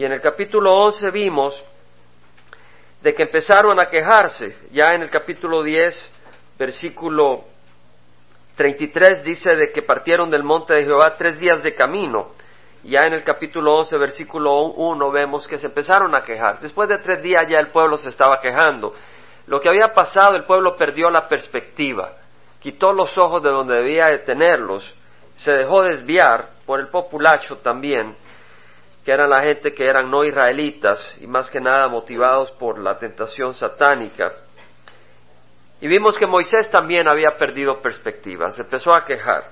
Y en el capítulo 11 vimos de que empezaron a quejarse. Ya en el capítulo 10, versículo 33 dice de que partieron del monte de Jehová tres días de camino. Ya en el capítulo 11, versículo 1 vemos que se empezaron a quejar. Después de tres días ya el pueblo se estaba quejando. Lo que había pasado, el pueblo perdió la perspectiva, quitó los ojos de donde debía de tenerlos, se dejó desviar por el populacho también, que eran la gente que eran no israelitas y más que nada motivados por la tentación satánica. Y vimos que Moisés también había perdido perspectiva, se empezó a quejar.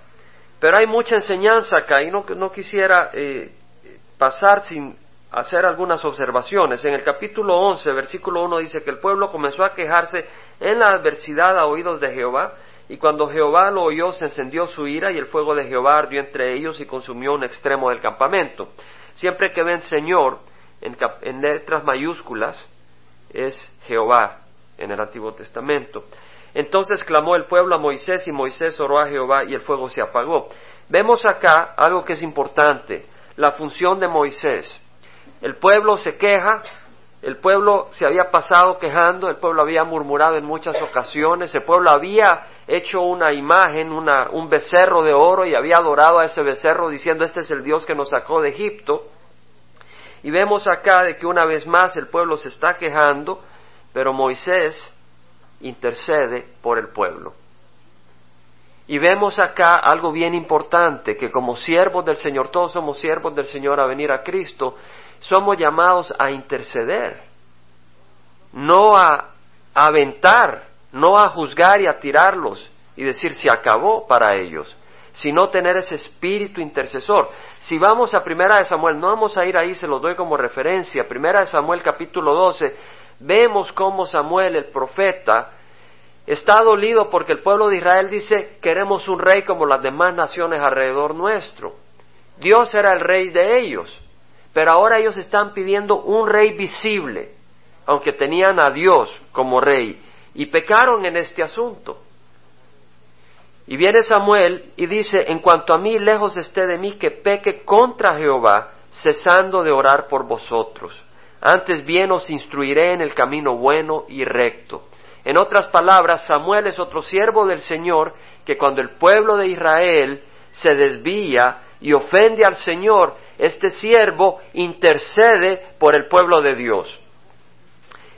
Pero hay mucha enseñanza acá y no, quisiera eh, pasar sin hacer algunas observaciones. En el capítulo 11, versículo 1 dice que el pueblo comenzó a quejarse en la adversidad a oídos de Jehová, y cuando Jehová lo oyó se encendió su ira y el fuego de Jehová ardió entre ellos y consumió un extremo del campamento. Siempre que ven Señor en, en letras mayúsculas es Jehová en el Antiguo Testamento. Entonces clamó el pueblo a Moisés y Moisés oró a Jehová y el fuego se apagó. Vemos acá algo que es importante, la función de Moisés. El pueblo se queja, el pueblo se había pasado quejando, el pueblo había murmurado en muchas ocasiones, el pueblo había hecho una imagen, un becerro de oro y había adorado a ese becerro diciendo este es el Dios que nos sacó de Egipto. Y vemos acá de que una vez más el pueblo se está quejando, pero Moisés intercede por el pueblo. Y vemos acá algo bien importante, que como siervos del Señor, todos somos siervos del Señor a venir a Cristo, somos llamados a interceder, no a, aventar, no a juzgar y a tirarlos y decir se acabó para ellos, sino tener ese espíritu intercesor. Si vamos a Primera de Samuel, no vamos a ir ahí, se los doy como referencia, Primera de Samuel capítulo 12, vemos cómo Samuel el profeta está dolido porque el pueblo de Israel dice queremos un rey como las demás naciones alrededor nuestro. Dios era el rey de ellos, pero ahora ellos están pidiendo un rey visible, aunque tenían a Dios como rey, y pecaron en este asunto. Y viene Samuel y dice, en cuanto a mí, lejos esté de mí que peque contra Jehová, cesando de orar por vosotros. Antes bien os instruiré en el camino bueno y recto. En otras palabras, Samuel es otro siervo del Señor que cuando el pueblo de Israel se desvía y ofende al Señor, este siervo intercede por el pueblo de Dios.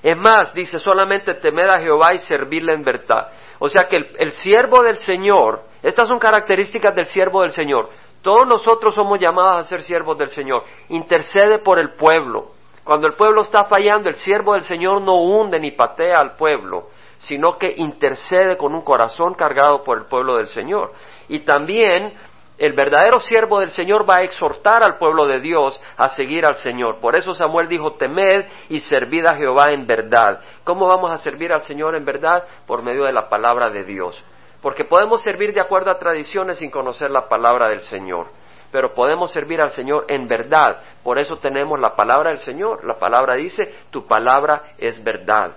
Es más, dice solamente temer a Jehová y servirle en verdad. O sea que el, siervo del Señor, estas son características del siervo del Señor. Todos nosotros somos llamados a ser siervos del Señor. Intercede por el pueblo. Cuando el pueblo está fallando, el siervo del Señor no hunde ni patea al pueblo, sino que intercede con un corazón cargado por el pueblo del Señor. Y también el verdadero siervo del Señor va a exhortar al pueblo de Dios a seguir al Señor. Por eso Samuel dijo, temed y servid a Jehová en verdad. ¿Cómo vamos a servir al Señor en verdad? Por medio de la palabra de Dios. Porque podemos servir de acuerdo a tradiciones sin conocer la palabra del Señor pero podemos servir al Señor en verdad. Por eso tenemos la palabra del Señor. La palabra dice, tu palabra es verdad.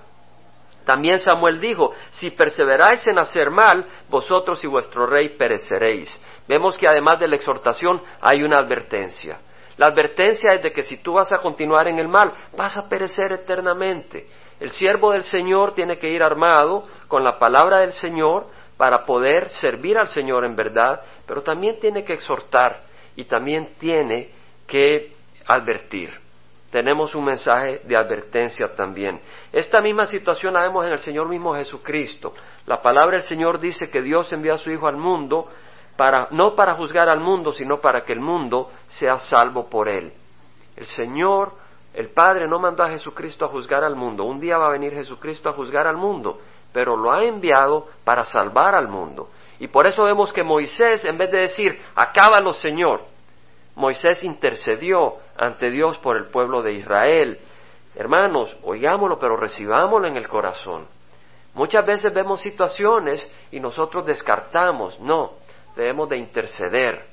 También Samuel dijo, si perseveráis en hacer mal, vosotros y vuestro rey pereceréis. Vemos que además de la exhortación hay una advertencia. La advertencia es de que si tú vas a continuar en el mal, vas a perecer eternamente. El siervo del Señor tiene que ir armado con la palabra del Señor para poder servir al Señor en verdad, pero también tiene que exhortar y también tiene que advertir. Tenemos un mensaje de advertencia también. Esta misma situación la vemos en el Señor mismo Jesucristo. La palabra del Señor dice que Dios envió a su Hijo al mundo para, no para juzgar al mundo, sino para que el mundo sea salvo por él. El Señor, el Padre no mandó a Jesucristo a juzgar al mundo. Un día va a venir Jesucristo a juzgar al mundo, pero lo ha enviado para salvar al mundo. Y por eso vemos que Moisés, en vez de decir, acábalo Señor, Moisés intercedió ante Dios por el pueblo de Israel. Hermanos, oigámoslo, pero recibámoslo en el corazón. Muchas veces vemos situaciones y nosotros descartamos. No, debemos de interceder.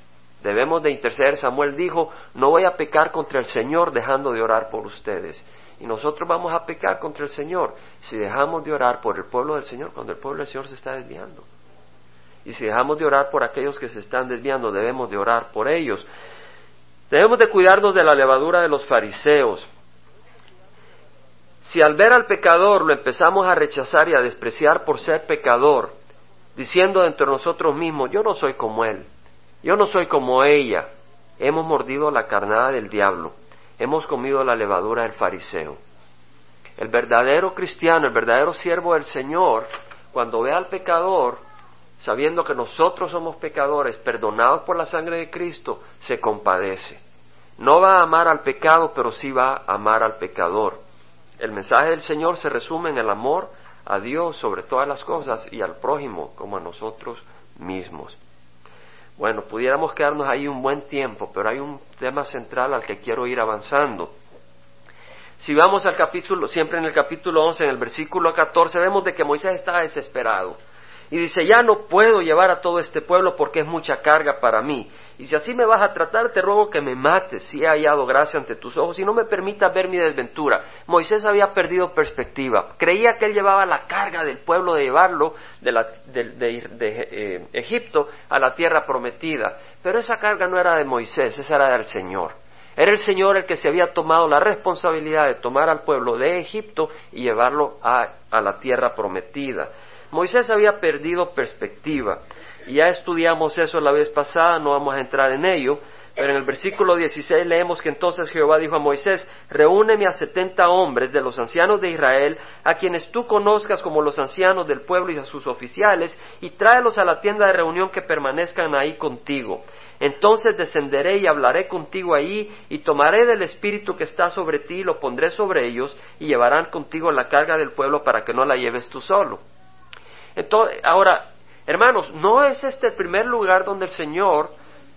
Debemos de interceder. Samuel dijo, no voy a pecar contra el Señor dejando de orar por ustedes. Y nosotros vamos a pecar contra el Señor si dejamos de orar por el pueblo del Señor cuando el pueblo del Señor se está desviando. Y si dejamos de orar por aquellos que se están desviando, debemos de orar por ellos. Debemos de cuidarnos de la levadura de los fariseos. Si al ver al pecador lo empezamos a rechazar y a despreciar por ser pecador, diciendo entre nosotros mismos, yo no soy como él, yo no soy como ella, hemos mordido la carnada del diablo, hemos comido la levadura del fariseo. El verdadero cristiano, el verdadero siervo del Señor, cuando ve al pecador, sabiendo que nosotros somos pecadores, perdonados por la sangre de Cristo, se compadece. No va a amar al pecado, pero sí va a amar al pecador. El mensaje del Señor se resume en el amor a Dios sobre todas las cosas y al prójimo como a nosotros mismos. Bueno, pudiéramos quedarnos ahí un buen tiempo, pero hay un tema central al que quiero ir avanzando. Si vamos al capítulo, siempre en el capítulo 11, en el versículo 14, vemos de que Moisés está desesperado. Y dice, ya no puedo llevar a todo este pueblo porque es mucha carga para mí. Y si así me vas a tratar, te ruego que me mates si he hallado gracia ante tus ojos y no me permitas ver mi desventura. Moisés había perdido perspectiva. Creía que él llevaba la carga del pueblo de llevarlo de, eh, Egipto a la tierra prometida. Pero esa carga no era de Moisés, esa era del Señor. Era el Señor el que se había tomado la responsabilidad de tomar al pueblo de Egipto y llevarlo a la tierra prometida. Moisés había perdido perspectiva. Y ya estudiamos eso la vez pasada, no vamos a entrar en ello, pero en el versículo 16 leemos que entonces Jehová dijo a Moisés, reúneme a setenta hombres de los ancianos de Israel, a quienes tú conozcas como los ancianos del pueblo y a sus oficiales, y tráelos a la tienda de reunión que permanezcan ahí contigo. Entonces descenderé y hablaré contigo ahí, y tomaré del espíritu que está sobre ti, y lo pondré sobre ellos, y llevarán contigo la carga del pueblo para que no la lleves tú solo. Entonces, ahora, hermanos, ¿no es este el primer lugar donde el Señor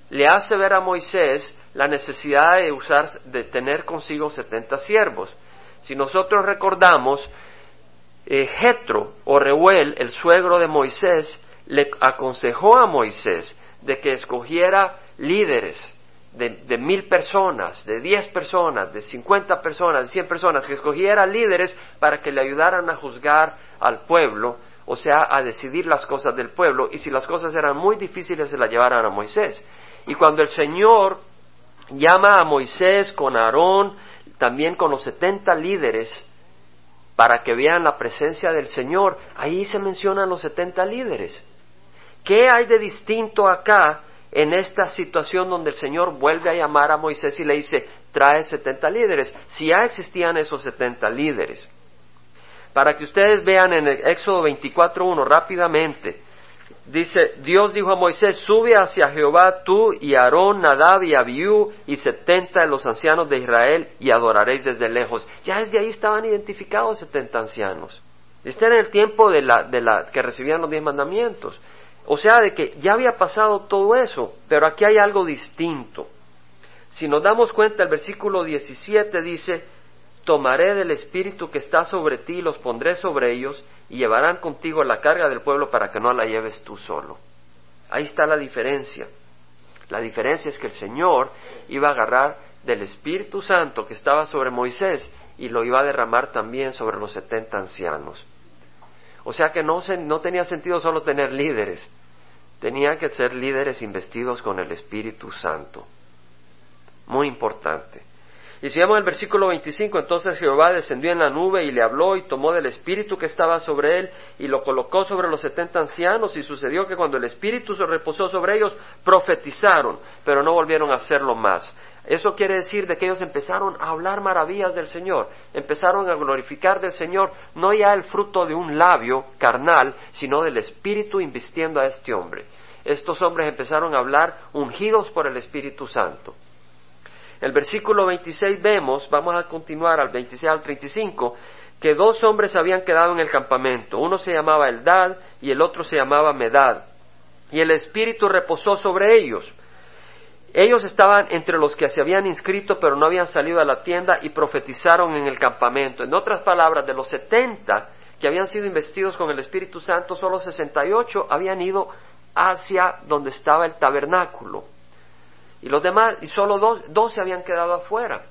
le hace ver a Moisés la necesidad de usar, de tener consigo setenta siervos? Si nosotros recordamos, eh, Jetro o Reuel, el suegro de Moisés, le aconsejó a Moisés de que escogiera líderes de, de, mil personas, de diez personas, de cincuenta personas, de cien personas, que escogiera líderes para que le ayudaran a juzgar al pueblo o sea, a decidir las cosas del pueblo, y si las cosas eran muy difíciles se las llevaran a Moisés. Y cuando el Señor llama a Moisés con Aarón, también con los setenta líderes, para que vean la presencia del Señor, ahí se mencionan los setenta líderes. ¿Qué hay de distinto acá en esta situación donde el Señor vuelve a llamar a Moisés y le dice, trae setenta líderes? Si ya existían esos setenta líderes para que ustedes vean en el Éxodo 24.1 rápidamente. Dice, Dios dijo a Moisés, sube hacia Jehová tú y Aarón, Nadab y Abiú y setenta de los ancianos de Israel y adoraréis desde lejos. Ya desde ahí estaban identificados setenta ancianos. Este era el tiempo de la, de la que recibían los diez mandamientos. O sea, de que ya había pasado todo eso, pero aquí hay algo distinto. Si nos damos cuenta, el versículo 17 dice, tomaré del espíritu que está sobre ti y los pondré sobre ellos y llevarán contigo la carga del pueblo para que no la lleves tú solo. Ahí está la diferencia. La diferencia es que el Señor iba a agarrar del Espíritu Santo que estaba sobre Moisés y lo iba a derramar también sobre los setenta ancianos. O sea que no, no tenía sentido solo tener líderes, tenían que ser líderes investidos con el Espíritu Santo. Muy importante. Y si vemos el versículo 25, entonces Jehová descendió en la nube y le habló y tomó del espíritu que estaba sobre él y lo colocó sobre los setenta ancianos y sucedió que cuando el espíritu se reposó sobre ellos, profetizaron, pero no volvieron a hacerlo más. Eso quiere decir de que ellos empezaron a hablar maravillas del Señor, empezaron a glorificar del Señor, no ya el fruto de un labio carnal, sino del Espíritu invistiendo a este hombre. Estos hombres empezaron a hablar ungidos por el Espíritu Santo. El versículo 26 vemos, vamos a continuar al 26 al 35, que dos hombres habían quedado en el campamento. Uno se llamaba Eldad y el otro se llamaba Medad. Y el Espíritu reposó sobre ellos. Ellos estaban entre los que se habían inscrito pero no habían salido a la tienda y profetizaron en el campamento. En otras palabras, de los setenta que habían sido investidos con el Espíritu Santo, solo sesenta y ocho habían ido hacia donde estaba el tabernáculo. Y los demás, y solo dos, se habían quedado afuera.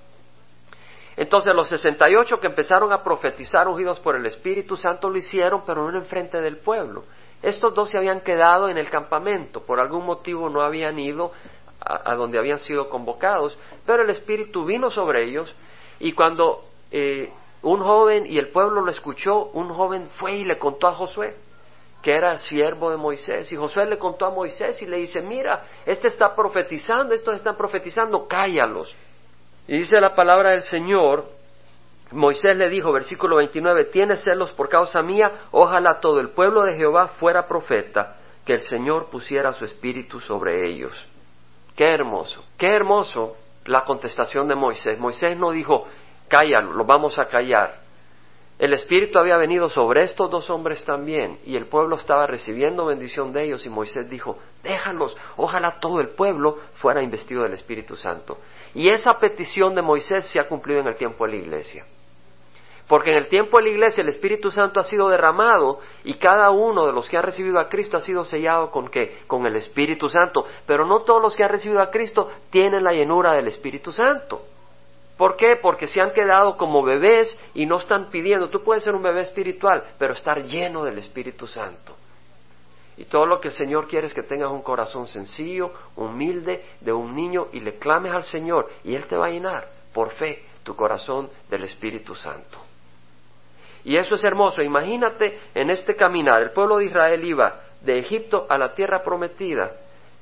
Entonces los 68 que empezaron a profetizar ungidos por el Espíritu Santo lo hicieron, pero no en frente del pueblo. Estos dos se habían quedado en el campamento, por algún motivo no habían ido a, donde habían sido convocados, pero el Espíritu vino sobre ellos y cuando eh, un joven y el pueblo lo escuchó, un joven fue y le contó a Josué que era siervo de Moisés. Y Josué le contó a Moisés y le dice, mira, este está profetizando, estos están profetizando, cállalos. Y dice la palabra del Señor, Moisés le dijo, versículo 29, tienes celos por causa mía, ojalá todo el pueblo de Jehová fuera profeta, que el Señor pusiera su espíritu sobre ellos. Qué hermoso, qué hermoso la contestación de Moisés. Moisés no dijo, cállalo, lo vamos a callar. El Espíritu había venido sobre estos dos hombres también y el pueblo estaba recibiendo bendición de ellos y Moisés dijo, déjalos, ojalá todo el pueblo fuera investido del Espíritu Santo. Y esa petición de Moisés se ha cumplido en el tiempo de la iglesia. Porque en el tiempo de la iglesia el Espíritu Santo ha sido derramado y cada uno de los que han recibido a Cristo ha sido sellado con? Con el Espíritu Santo. Pero no todos los que han recibido a Cristo tienen la llenura del Espíritu Santo. ¿Por qué? Porque se han quedado como bebés y no están pidiendo. Tú puedes ser un bebé espiritual, pero estar lleno del Espíritu Santo. Y todo lo que el Señor quiere es que tengas un corazón sencillo, humilde, de un niño y le clames al Señor y Él te va a llenar por fe tu corazón del Espíritu Santo. Y eso es hermoso. Imagínate en este caminar, el pueblo de Israel iba de Egipto a la tierra prometida,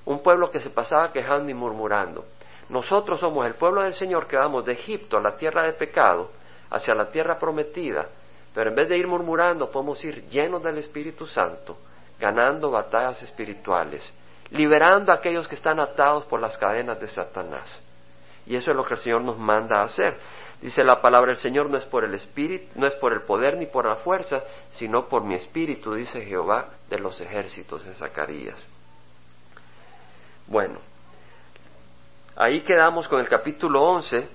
un pueblo que se pasaba quejando y murmurando. Nosotros somos el pueblo del Señor que vamos de Egipto a la tierra de pecado, hacia la tierra prometida, pero en vez de ir murmurando, podemos ir llenos del Espíritu Santo, ganando batallas espirituales, liberando a aquellos que están atados por las cadenas de Satanás. Y eso es lo que el Señor nos manda a hacer. Dice la palabra, el Señor no es por el espíritu, no es por el poder ni por la fuerza, sino por mi espíritu, dice Jehová de los ejércitos en Zacarías. Bueno, ahí quedamos con el capítulo 11,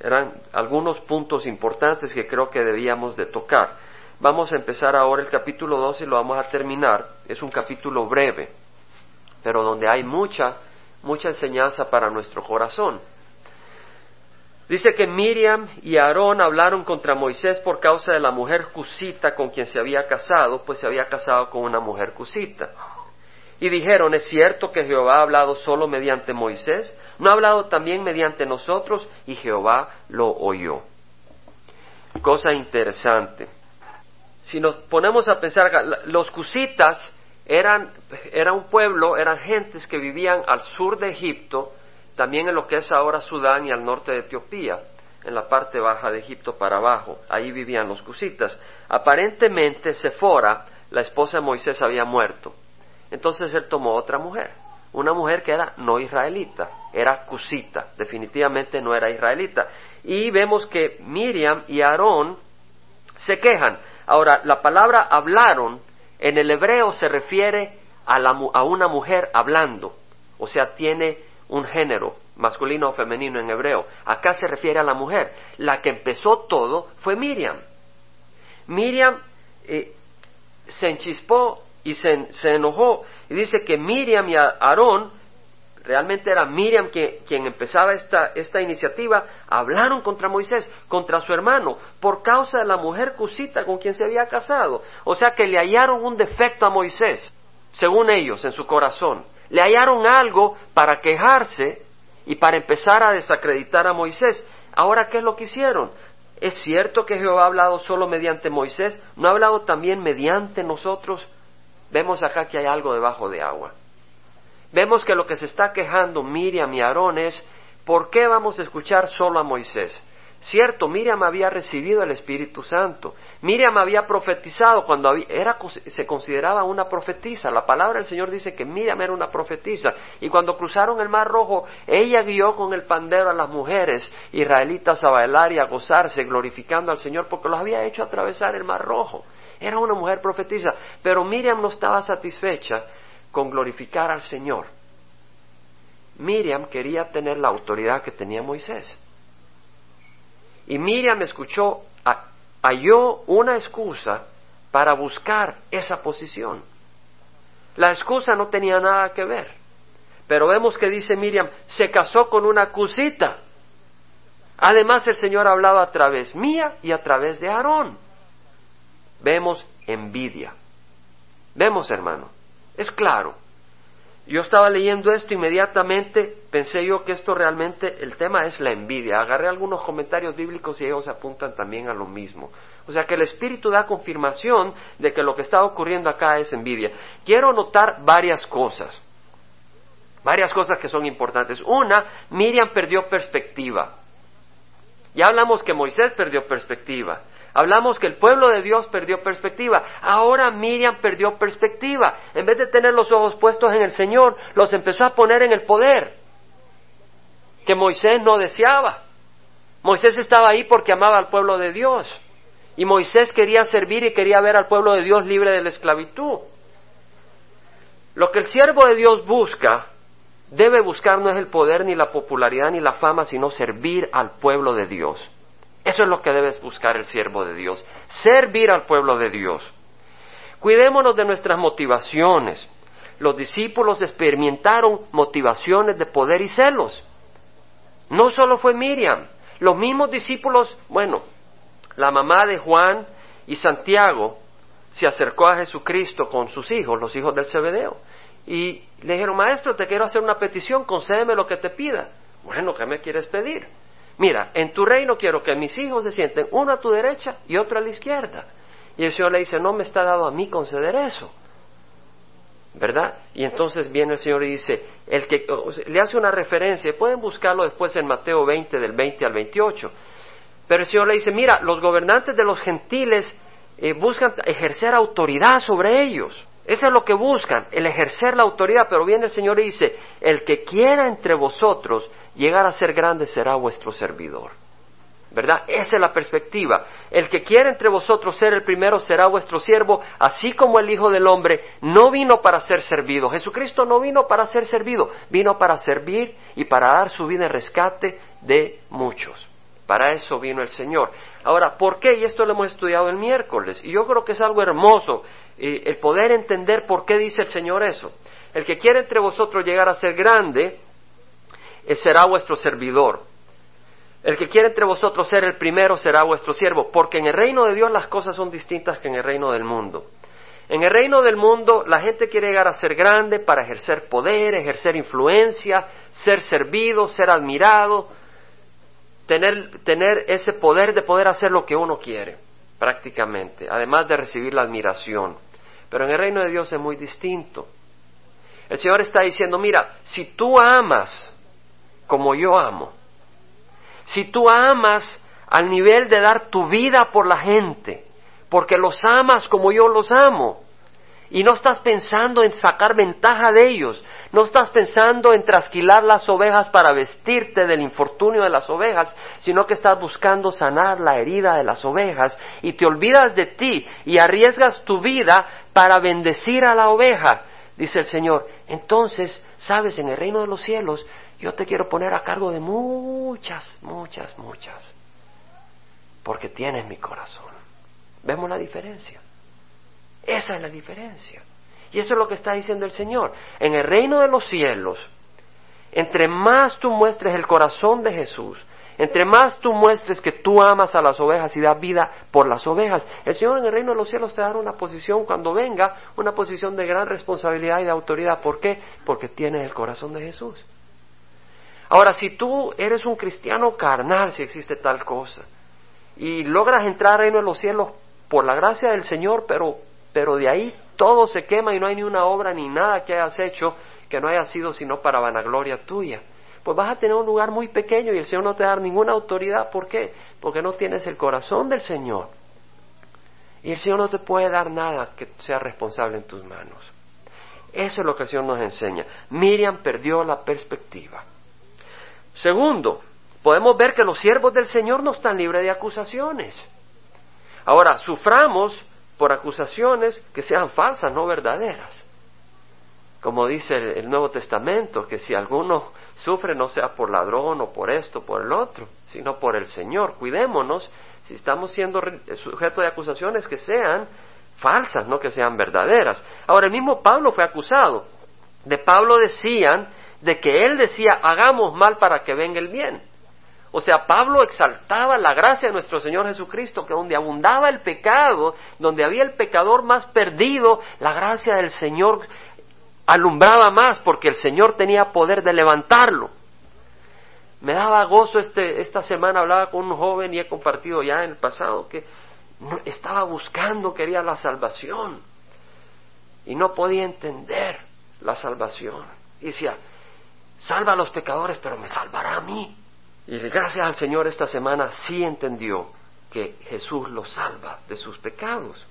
eran algunos puntos importantes que creo que debíamos de tocar. Vamos a empezar ahora el capítulo 12 y lo vamos a terminar. Es un capítulo breve, pero donde hay mucha, mucha enseñanza para nuestro corazón. Dice que Miriam y Aarón hablaron contra Moisés por causa de la mujer cusita con quien se había casado, pues se había casado con una mujer cusita. Y dijeron, ¿es cierto que Jehová ha hablado solo mediante Moisés? ¿No ha hablado también mediante nosotros? Y Jehová lo oyó. Cosa interesante. Si nos ponemos a pensar, los cusitas eran, era un pueblo, eran gentes que vivían al sur de Egipto, también en lo que es ahora Sudán y al norte de Etiopía, en la parte baja de Egipto para abajo. Ahí vivían los cusitas. Aparentemente Sefora, la esposa de Moisés, había muerto. Entonces él tomó otra mujer, una mujer que era no israelita, era cusita, definitivamente no era israelita. Y vemos que Miriam y Aarón se quejan. Ahora, la palabra hablaron en el hebreo se refiere a, una mujer hablando, o sea, tiene un género, masculino o femenino en hebreo. Acá se refiere a la mujer. La que empezó todo fue Miriam. Miriam eh, se enchispó y se, enojó y dice que Miriam y Aarón, realmente era Miriam quien empezaba esta, esta iniciativa, hablaron contra Moisés, contra su hermano, por causa de la mujer cusita con quien se había casado. O sea que le hallaron un defecto a Moisés, según ellos, en su corazón le hallaron algo para quejarse y para empezar a desacreditar a Moisés. Ahora, ¿qué es lo que hicieron? ¿Es cierto que Jehová ha hablado solo mediante Moisés? ¿No ha hablado también mediante nosotros? Vemos acá que hay algo debajo de agua. Vemos que lo que se está quejando Miriam y Aarón es, ¿por qué vamos a escuchar solo a Moisés? Cierto, Miriam había recibido el Espíritu Santo. Miriam había profetizado cuando era, se consideraba una profetisa. La palabra del Señor dice que Miriam era una profetisa. Y cuando cruzaron el Mar Rojo, ella guió con el pandero a las mujeres israelitas a bailar y a gozarse, glorificando al Señor, porque los había hecho atravesar el Mar Rojo. Era una mujer profetisa. Pero Miriam no estaba satisfecha con glorificar al Señor. Miriam quería tener la autoridad que tenía Moisés. Y Miriam escuchó, halló una excusa para buscar esa posición. La excusa no tenía nada que ver. Pero vemos que dice Miriam, se casó con una cusita. Además el Señor ha hablado a través mía y a través de Aarón. Vemos envidia. Vemos, hermano, es claro. yo estaba leyendo esto inmediatamente, pensé yo que esto realmente, el tema es la envidia. Agarré algunos comentarios bíblicos y ellos apuntan también a lo mismo. O sea que el Espíritu da confirmación de que lo que está ocurriendo acá es envidia. Quiero notar varias cosas, varias cosas que son importantes. Una, Miriam perdió perspectiva. Ya hablamos que Moisés perdió perspectiva. Hablamos que el pueblo de Dios perdió perspectiva. Ahora Miriam perdió perspectiva. En vez de tener los ojos puestos en el Señor, los empezó a poner en el poder que Moisés no deseaba. Moisés estaba ahí porque amaba al pueblo de Dios. Y Moisés quería servir y quería ver al pueblo de Dios libre de la esclavitud. Lo que el siervo de Dios busca, debe buscar no es el poder ni la popularidad ni la fama, sino servir al pueblo de Dios. Eso es lo que debes buscar el siervo de Dios, servir al pueblo de Dios. Cuidémonos de nuestras motivaciones. Los discípulos experimentaron motivaciones de poder y celos. No solo fue Miriam, los mismos discípulos, bueno, la mamá de Juan y Santiago se acercó a Jesucristo con sus hijos, los hijos del Cebedeo, y le dijeron, maestro, te quiero hacer una petición, concédeme lo que te pida. Bueno, ¿qué me quieres pedir? Mira, en tu reino quiero que mis hijos se sienten uno a tu derecha y otro a la izquierda. Y el Señor le dice, no me está dado a mí conceder eso. ¿Verdad? Y entonces viene el Señor y dice, el que le hace una referencia, pueden buscarlo después en Mateo 20 del 20 al 28. Pero el Señor le dice, mira, los gobernantes de los gentiles eh, buscan ejercer autoridad sobre ellos. Eso es lo que buscan, el ejercer la autoridad. Pero viene el Señor y dice, el que quiera entre vosotros llegar a ser grande será vuestro servidor. ¿Verdad? Esa es la perspectiva. El que quiera entre vosotros ser el primero será vuestro siervo, así como el Hijo del Hombre no vino para ser servido. Jesucristo no vino para ser servido, vino para servir y para dar su vida en rescate de muchos. Para eso vino el Señor. Ahora, ¿por qué? Y esto lo hemos estudiado el miércoles. Y yo creo que es algo hermoso eh, el poder entender por qué dice el Señor eso. El que quiere entre vosotros llegar a ser grande, será vuestro servidor. El que quiere entre vosotros ser el primero será vuestro siervo, porque en el reino de Dios las cosas son distintas que en el reino del mundo. En el reino del mundo la gente quiere llegar a ser grande para ejercer poder, ejercer influencia, ser servido, ser admirado, tener, tener ese poder de poder hacer lo que uno quiere, prácticamente, además de recibir la admiración. Pero en el reino de Dios es muy distinto. El Señor está diciendo, mira, si tú amas como yo amo, si tú amas al nivel de dar tu vida por la gente, porque los amas como yo los amo, y no estás pensando en sacar ventaja de ellos, no estás pensando en trasquilar las ovejas para vestirte del infortunio de las ovejas, sino que estás buscando sanar la herida de las ovejas y te olvidas de ti y arriesgas tu vida para bendecir a la oveja, dice el Señor. Entonces, sabes, en el reino de los cielos yo te quiero poner a cargo de muchas, muchas, muchas. Porque tienes mi corazón. ¿Vemos la diferencia? Esa es la diferencia. Y eso es lo que está diciendo el Señor. En el reino de los cielos, entre más tú muestres el corazón de Jesús, entre más tú muestres que tú amas a las ovejas y das vida por las ovejas, el Señor en el reino de los cielos te dará una posición cuando venga, una posición de gran responsabilidad y de autoridad. ¿Por qué? Porque tienes el corazón de Jesús. Ahora, si tú eres un cristiano carnal, si existe tal cosa, y logras entrar al reino de los cielos por la gracia del Señor, pero, pero de ahí todo se quema y no hay ni una obra ni nada que hayas hecho que no haya sido sino para vanagloria tuya. Pues vas a tener un lugar muy pequeño y el Señor no te va dar ninguna autoridad. ¿Por qué? Porque no tienes el corazón del Señor. Y el Señor no te puede dar nada que sea responsable en tus manos. Eso es lo que el Señor nos enseña. Miriam perdió la perspectiva. Segundo, podemos ver que los siervos del Señor no están libres de acusaciones. Ahora, suframos por acusaciones que sean falsas, no verdaderas. Como dice el, Nuevo Testamento, que si alguno sufre no sea por ladrón o por esto, por el otro, sino por el Señor. Cuidémonos si estamos siendo sujeto de acusaciones que sean falsas, no que sean verdaderas. Ahora, el mismo Pablo fue acusado. De Pablo decían de que él decía, hagamos mal para que venga el bien. O sea, Pablo exaltaba la gracia de nuestro Señor Jesucristo, que donde abundaba el pecado, donde había el pecador más perdido, la gracia del Señor alumbraba más porque el Señor tenía poder de levantarlo. Me daba gozo este, esta semana, hablaba con un joven y he compartido ya en el pasado que estaba buscando, quería la salvación y no podía entender la salvación. Y decía, salva a los pecadores, pero me salvará a mí. Y gracias al Señor esta semana sí entendió que Jesús lo salva de sus pecados.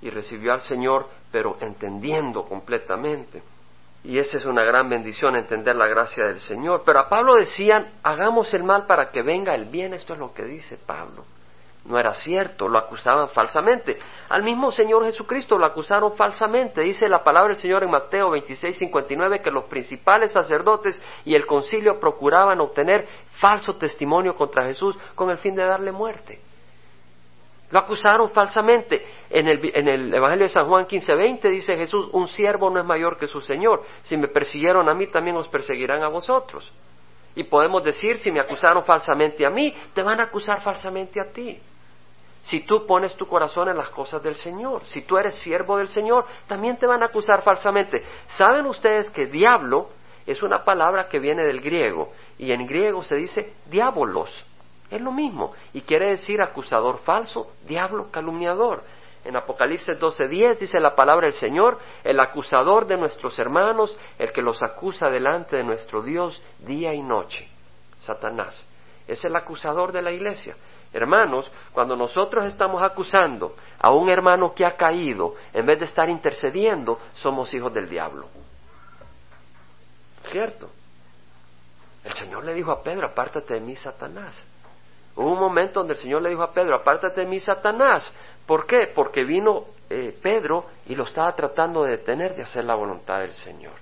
Y recibió al Señor, pero entendiendo completamente. Y esa es una gran bendición, entender la gracia del Señor. Pero a Pablo decían, hagamos el mal para que venga el bien. Esto es lo que dice Pablo no era cierto, lo acusaban falsamente. Al mismo Señor Jesucristo lo acusaron falsamente. Dice la palabra del Señor en Mateo 26, 59 que los principales sacerdotes y el concilio procuraban obtener falso testimonio contra Jesús con el fin de darle muerte. Lo acusaron falsamente. En el, en el Evangelio de San Juan 15, 20 dice Jesús, un siervo no es mayor que su Señor. Si me persiguieron a mí, también os perseguirán a vosotros. Y podemos decir, si me acusaron falsamente a mí, te van a acusar falsamente a ti. Si tú pones tu corazón en las cosas del Señor, si tú eres siervo del Señor, también te van a acusar falsamente. ¿Saben ustedes que diablo es una palabra que viene del griego y en griego se dice diabolos? Es lo mismo y quiere decir acusador falso, diablo calumniador. En Apocalipsis 12:10 dice la palabra del Señor, el acusador de nuestros hermanos, el que los acusa delante de nuestro Dios día y noche. Satanás es el acusador de la iglesia. Hermanos, cuando nosotros estamos acusando a un hermano que ha caído, en vez de estar intercediendo, somos hijos del diablo. ¿Cierto? El Señor le dijo a Pedro, apártate de mí, Satanás. Hubo un momento donde el Señor le dijo a Pedro, apártate de mí, Satanás. ¿Por qué? Porque vino eh, Pedro y lo estaba tratando de detener de hacer la voluntad del Señor.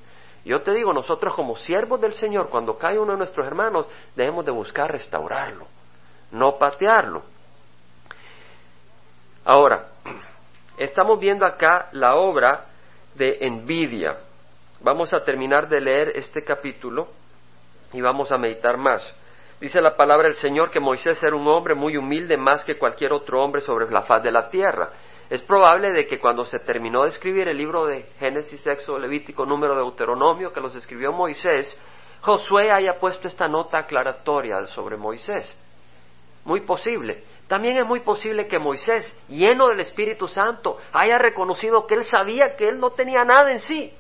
Yo te digo, nosotros como siervos del Señor, cuando cae uno de nuestros hermanos, debemos de buscar restaurarlo no patearlo. Ahora, estamos viendo acá la obra de envidia. Vamos a terminar de leer este capítulo y vamos a meditar más. Dice la palabra del Señor que Moisés era un hombre muy humilde más que cualquier otro hombre sobre la faz de la tierra. Es probable de que cuando se terminó de escribir el libro de Génesis, Éxodo, Levítico, Número, de Deuteronomio, que los escribió Moisés, Josué haya puesto esta nota aclaratoria sobre Moisés. Muy posible. También es muy posible que Moisés, lleno del Espíritu Santo, haya reconocido que él sabía que él no tenía nada en sí,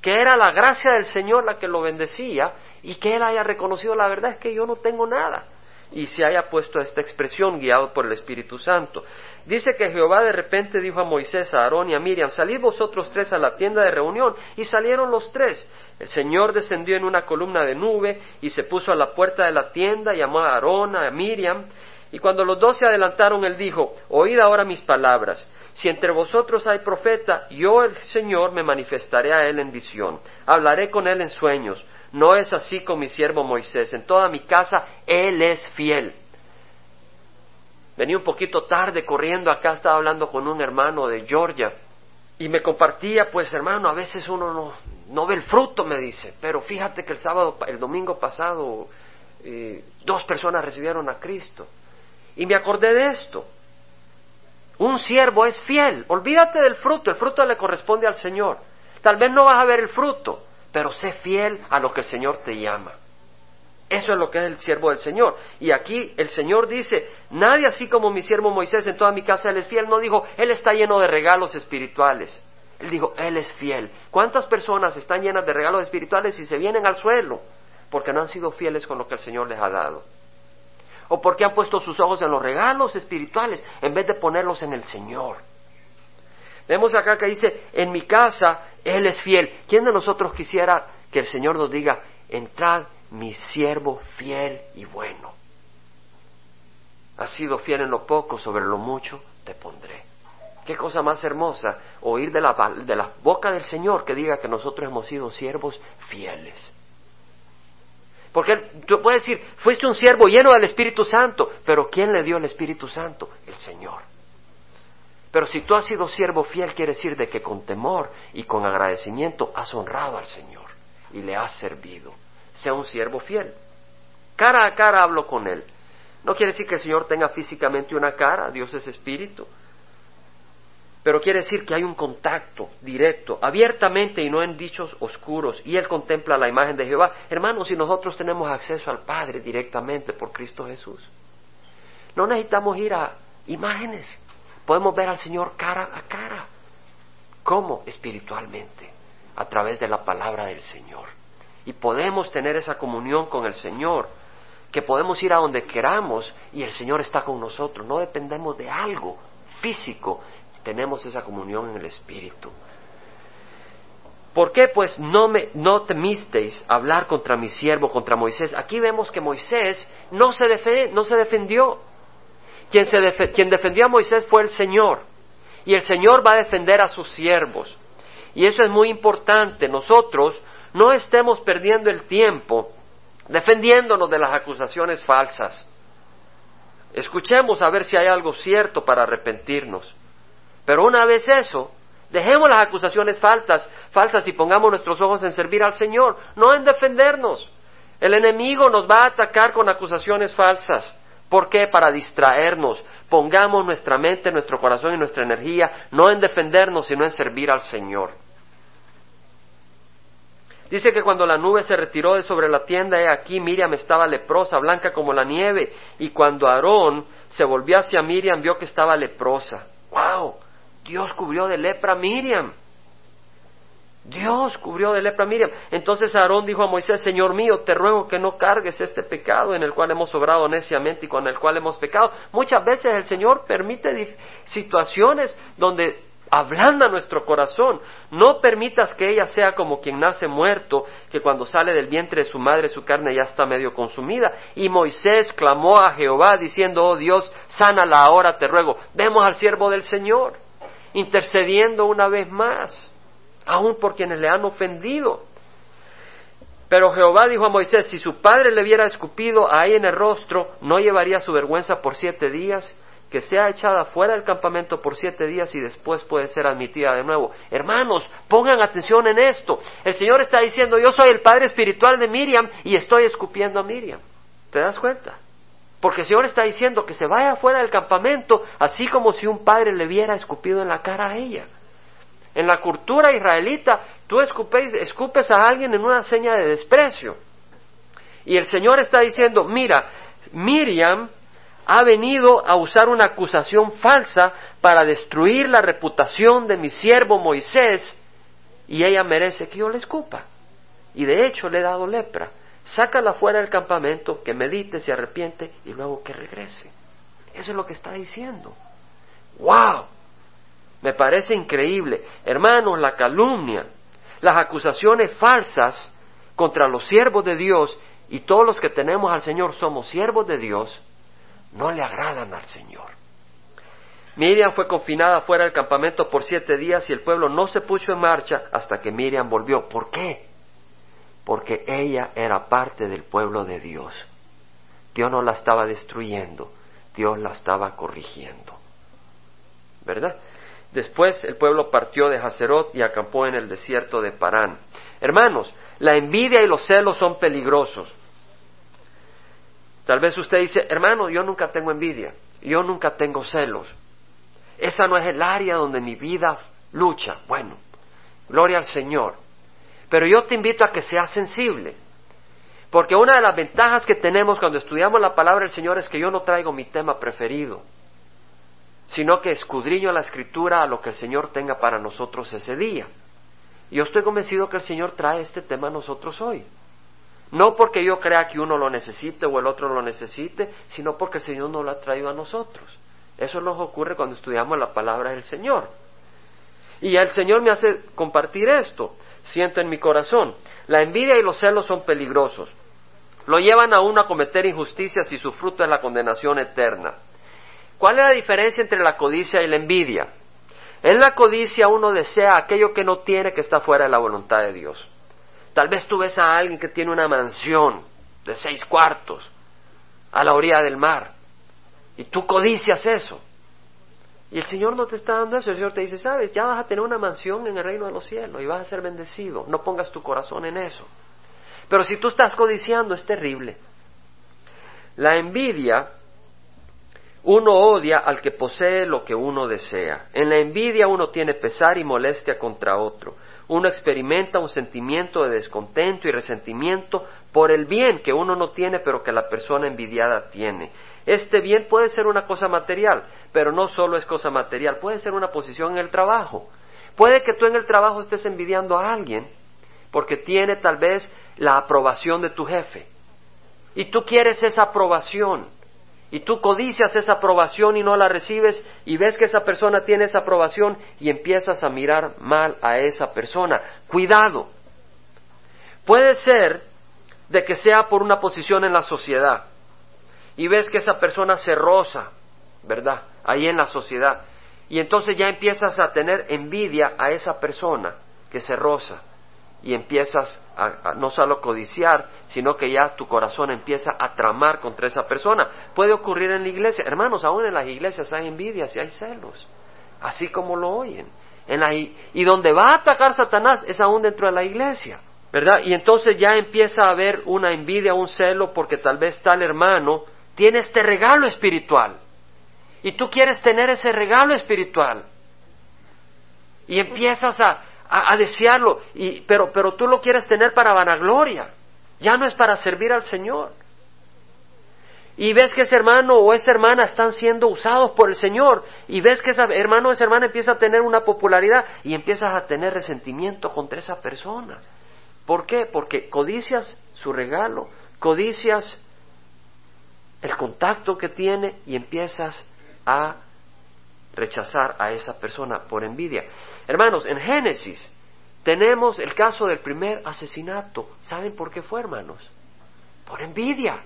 que era la gracia del Señor la que lo bendecía y que él haya reconocido la verdad es que yo no tengo nada y se haya puesto esta expresión guiado por el Espíritu Santo. Dice que Jehová de repente dijo a Moisés, a Aarón y a Miriam, salid vosotros tres a la tienda de reunión, y salieron los tres. El Señor descendió en una columna de nube y se puso a la puerta de la tienda, llamó a Aarón, a Miriam, y cuando los dos se adelantaron, él dijo, oíd ahora mis palabras. Si entre vosotros hay profeta, yo el Señor me manifestaré a él en visión, hablaré con él en sueños. No es así con mi siervo Moisés. En toda mi casa él es fiel. Venía un poquito tarde corriendo acá, estaba hablando con un hermano de Georgia y me compartía, pues hermano, a veces uno no, no ve el fruto, me dice, pero fíjate que el sábado, el domingo pasado, eh, dos personas recibieron a Cristo. Y me acordé de esto. Un siervo es fiel, olvídate del fruto, el fruto le corresponde al Señor. Tal vez no vas a ver el fruto, pero sé fiel a lo que el Señor te llama. Eso es lo que es el siervo del Señor. Y aquí el Señor dice, nadie así como mi siervo Moisés en toda mi casa, él es fiel. No dijo, él está lleno de regalos espirituales. Él dijo, él es fiel. ¿Cuántas personas están llenas de regalos espirituales y se vienen al suelo? Porque no han sido fieles con lo que el Señor les ha dado. O porque han puesto sus ojos en los regalos espirituales en vez de ponerlos en el Señor. Vemos acá que dice, en mi casa Él es fiel. ¿Quién de nosotros quisiera que el Señor nos diga, entrad mi siervo fiel y bueno? Has sido fiel en lo poco, sobre lo mucho te pondré. Qué cosa más hermosa oír de la, de la boca del Señor que diga que nosotros hemos sido siervos fieles. Porque tú puedes decir, fuiste un siervo lleno del Espíritu Santo, pero ¿quién le dio el Espíritu Santo? El Señor. Pero si tú has sido siervo fiel, quiere decir de que con temor y con agradecimiento has honrado al Señor y le has servido. Sea un siervo fiel. Cara a cara hablo con Él. No quiere decir que el Señor tenga físicamente una cara, Dios es espíritu. Pero quiere decir que hay un contacto directo, abiertamente y no en dichos oscuros, y Él contempla la imagen de Jehová. Hermanos, si nosotros tenemos acceso al Padre directamente por Cristo Jesús, no necesitamos ir a imágenes, podemos ver al Señor cara a cara. ¿Cómo? Espiritualmente, a través de la palabra del Señor. Y podemos tener esa comunión con el Señor, que podemos ir a donde queramos y el Señor está con nosotros. No dependemos de algo físico, tenemos esa comunión en el Espíritu. ¿Por qué pues no, me, no temisteis hablar contra mi siervo, contra Moisés? Aquí vemos que Moisés no se, no se defendió. Quien defendió a Moisés fue el Señor. Y el Señor va a defender a sus siervos. Y eso es muy importante. Nosotros no estemos perdiendo el tiempo defendiéndonos de las acusaciones falsas. Escuchemos a ver si hay algo cierto para arrepentirnos. Pero una vez eso, dejemos las acusaciones falsas, falsas y pongamos nuestros ojos en servir al Señor, no en defendernos. El enemigo nos va a atacar con acusaciones falsas. ¿Por qué? Para distraernos. Pongamos nuestra mente, nuestro corazón y nuestra energía no en defendernos, sino en servir al Señor. Dice que cuando la nube se retiró de sobre la tienda, he aquí Miriam estaba leprosa, blanca como la nieve, y cuando Aarón se volvió hacia Miriam, vio que estaba leprosa. ¡Wow! Dios cubrió de lepra a Miriam. Dios cubrió de lepra a Miriam. Entonces Aarón dijo a Moisés, Señor mío, te ruego que no cargues este pecado en el cual hemos obrado neciamente y con el cual hemos pecado. Muchas veces el Señor permite situaciones donde ablanda nuestro corazón. No permitas que ella sea como quien nace muerto, que cuando sale del vientre de su madre su carne ya está medio consumida. Y Moisés clamó a Jehová diciendo, oh Dios, sánala ahora, te ruego. Vemos al siervo del Señor intercediendo una vez más, aun por quienes le han ofendido. Pero Jehová dijo a Moisés, si su padre le hubiera escupido ahí en el rostro, ¿no llevaría su vergüenza por siete días? Que sea echada fuera del campamento por siete días y después puede ser admitida de nuevo. Hermanos, pongan atención en esto. El Señor está diciendo, yo soy el padre espiritual de Miriam y estoy escupiendo a Miriam. ¿Te das cuenta? Porque el Señor está diciendo que se vaya fuera del campamento, así como si un padre le hubiera escupido en la cara a ella. En la cultura israelita, tú escupes a alguien en una seña de desprecio. Y el Señor está diciendo, mira, Miriam ha venido a usar una acusación falsa para destruir la reputación de mi siervo Moisés y ella merece que yo le escupa. Y de hecho le he dado lepra sácala fuera del campamento, que medite, se arrepiente y luego que regrese. Eso es lo que está diciendo. ¡Wow! Me parece increíble. Hermanos, la calumnia, las acusaciones falsas contra los siervos de Dios y todos los que tenemos al Señor somos siervos de Dios, no le agradan al Señor. Miriam fue confinada fuera del campamento por siete días y el pueblo no se puso en marcha hasta que Miriam volvió. ¿Por qué? Porque ella era parte del pueblo de Dios. Dios no la estaba destruyendo, Dios la estaba corrigiendo. ¿Verdad? Después el pueblo partió de Hacerot y acampó en el desierto de Parán. Hermanos, la envidia y los celos son peligrosos. Tal vez usted dice, hermano, yo nunca tengo envidia, yo nunca tengo celos. Esa no es el área donde mi vida lucha. Bueno, gloria al Señor. Pero yo te invito a que seas sensible. Porque una de las ventajas que tenemos cuando estudiamos la palabra del Señor es que yo no traigo mi tema preferido, sino que escudriño la escritura a lo que el Señor tenga para nosotros ese día. Yo estoy convencido que el Señor trae este tema a nosotros hoy. No porque yo crea que uno lo necesite o el otro lo necesite, sino porque el Señor nos lo ha traído a nosotros. Eso nos ocurre cuando estudiamos la palabra del Señor. Y el Señor me hace compartir esto siento en mi corazón. La envidia y los celos son peligrosos. Lo llevan a uno a cometer injusticias y su fruto es la condenación eterna. ¿Cuál es la diferencia entre la codicia y la envidia? En la codicia uno desea aquello que no tiene que está fuera de la voluntad de Dios. Tal vez tú ves a alguien que tiene una mansión de seis cuartos a la orilla del mar y tú codicias eso. Y el Señor no te está dando eso, el Señor te dice, sabes, ya vas a tener una mansión en el reino de los cielos y vas a ser bendecido, no pongas tu corazón en eso. Pero si tú estás codiciando es terrible. La envidia Uno odia al que posee lo que uno desea. En la envidia uno tiene pesar y molestia contra otro. Uno experimenta un sentimiento de descontento y resentimiento por el bien que uno no tiene pero que la persona envidiada tiene. Este bien puede ser una cosa material, pero no solo es cosa material, puede ser una posición en el trabajo. Puede que tú en el trabajo estés envidiando a alguien porque tiene tal vez la aprobación de tu jefe. Y tú quieres esa aprobación y tú codicias esa aprobación y no la recibes y ves que esa persona tiene esa aprobación y empiezas a mirar mal a esa persona. Cuidado. Puede ser de que sea por una posición en la sociedad y ves que esa persona se roza, ¿verdad? Ahí en la sociedad. Y entonces ya empiezas a tener envidia a esa persona que se roza y empiezas a, no solo codiciar, sino que ya tu corazón empieza a tramar contra esa persona. Puede ocurrir en la iglesia. Hermanos, aún en las iglesias hay envidias y hay celos, así como lo oyen. En la, y donde va a atacar Satanás es aún dentro de la iglesia, ¿verdad? Y entonces ya empieza a haber una envidia, un celo, porque tal vez tal hermano tiene este regalo espiritual. Y tú quieres tener ese regalo espiritual. Y empiezas a, a, desearlo, y, pero, pero tú lo quieres tener para vanagloria, ya no es para servir al Señor. Y ves que ese hermano o esa hermana están siendo usados por el Señor, y ves que ese hermano o esa hermana empieza a tener una popularidad y empiezas a tener resentimiento contra esa persona. ¿Por qué? Porque codicias su regalo, codicias el contacto que tiene y empiezas a rechazar a esa persona por envidia. Hermanos, en Génesis tenemos el caso del primer asesinato. ¿Saben por qué fue, hermanos? Por envidia.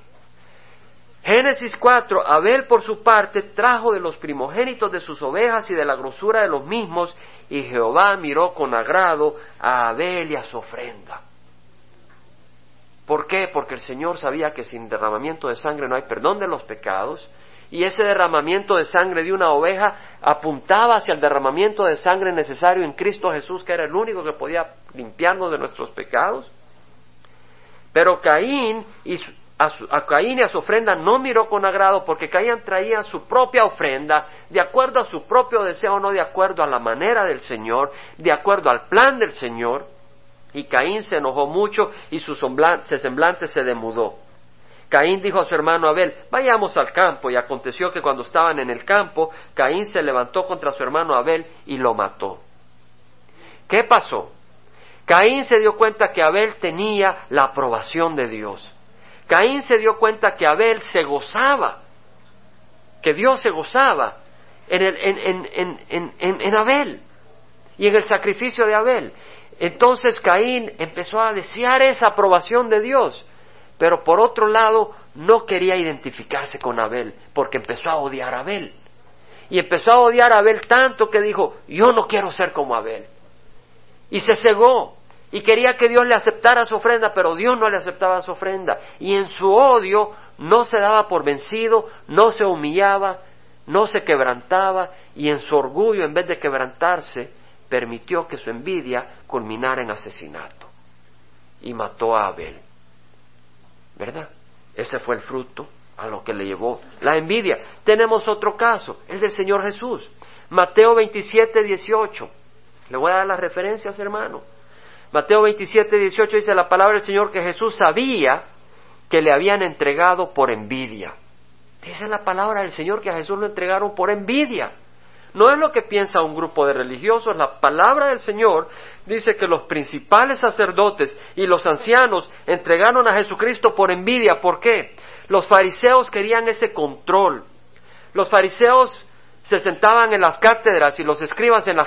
Génesis 4, Abel por su parte trajo de los primogénitos de sus ovejas y de la grosura de los mismos, y Jehová miró con agrado a Abel y a su ofrenda. ¿Por qué? Porque el Señor sabía que sin derramamiento de sangre no hay perdón de los pecados, y ese derramamiento de sangre de una oveja apuntaba hacia el derramamiento de sangre necesario en Cristo Jesús, que era el único que podía limpiarnos de nuestros pecados. Pero Caín y a, Caín y a su ofrenda no miró con agrado porque Caín traía su propia ofrenda de acuerdo a su propio deseo, no de acuerdo a la manera del Señor, de acuerdo al plan del Señor. Y Caín se enojó mucho y su semblante se demudó. Caín dijo a su hermano Abel, vayamos al campo, y aconteció que cuando estaban en el campo, Caín se levantó contra su hermano Abel y lo mató. ¿Qué pasó? Caín se dio cuenta que Abel tenía la aprobación de Dios. Caín se dio cuenta que Abel se gozaba, que Dios se gozaba en, en, en Abel y en el sacrificio de Abel. Entonces Caín empezó a desear esa aprobación de Dios. Pero por otro lado, no quería identificarse con Abel, porque empezó a odiar a Abel. Y empezó a odiar a Abel tanto que dijo, yo no quiero ser como Abel. Y se cegó y quería que Dios le aceptara su ofrenda, pero Dios no le aceptaba su ofrenda. Y en su odio no se daba por vencido, no se humillaba, no se quebrantaba, y en su orgullo, en vez de quebrantarse, permitió que su envidia culminara en asesinato. Y mató a Abel. ¿verdad? Ese fue el fruto a lo que le llevó la envidia. Tenemos otro caso, es del Señor Jesús. Mateo 27, 18. Le voy a dar las referencias, hermano. Mateo 27, 18 dice la palabra del Señor que Jesús sabía que le habían entregado por envidia. Dice la palabra del Señor que a Jesús lo entregaron por envidia. No es lo que piensa un grupo de religiosos, la palabra del Señor dice que los principales sacerdotes y los ancianos entregaron a Jesucristo por envidia. ¿Por qué? Los fariseos querían ese control. Los fariseos se sentaban en las cátedras y los escribas en,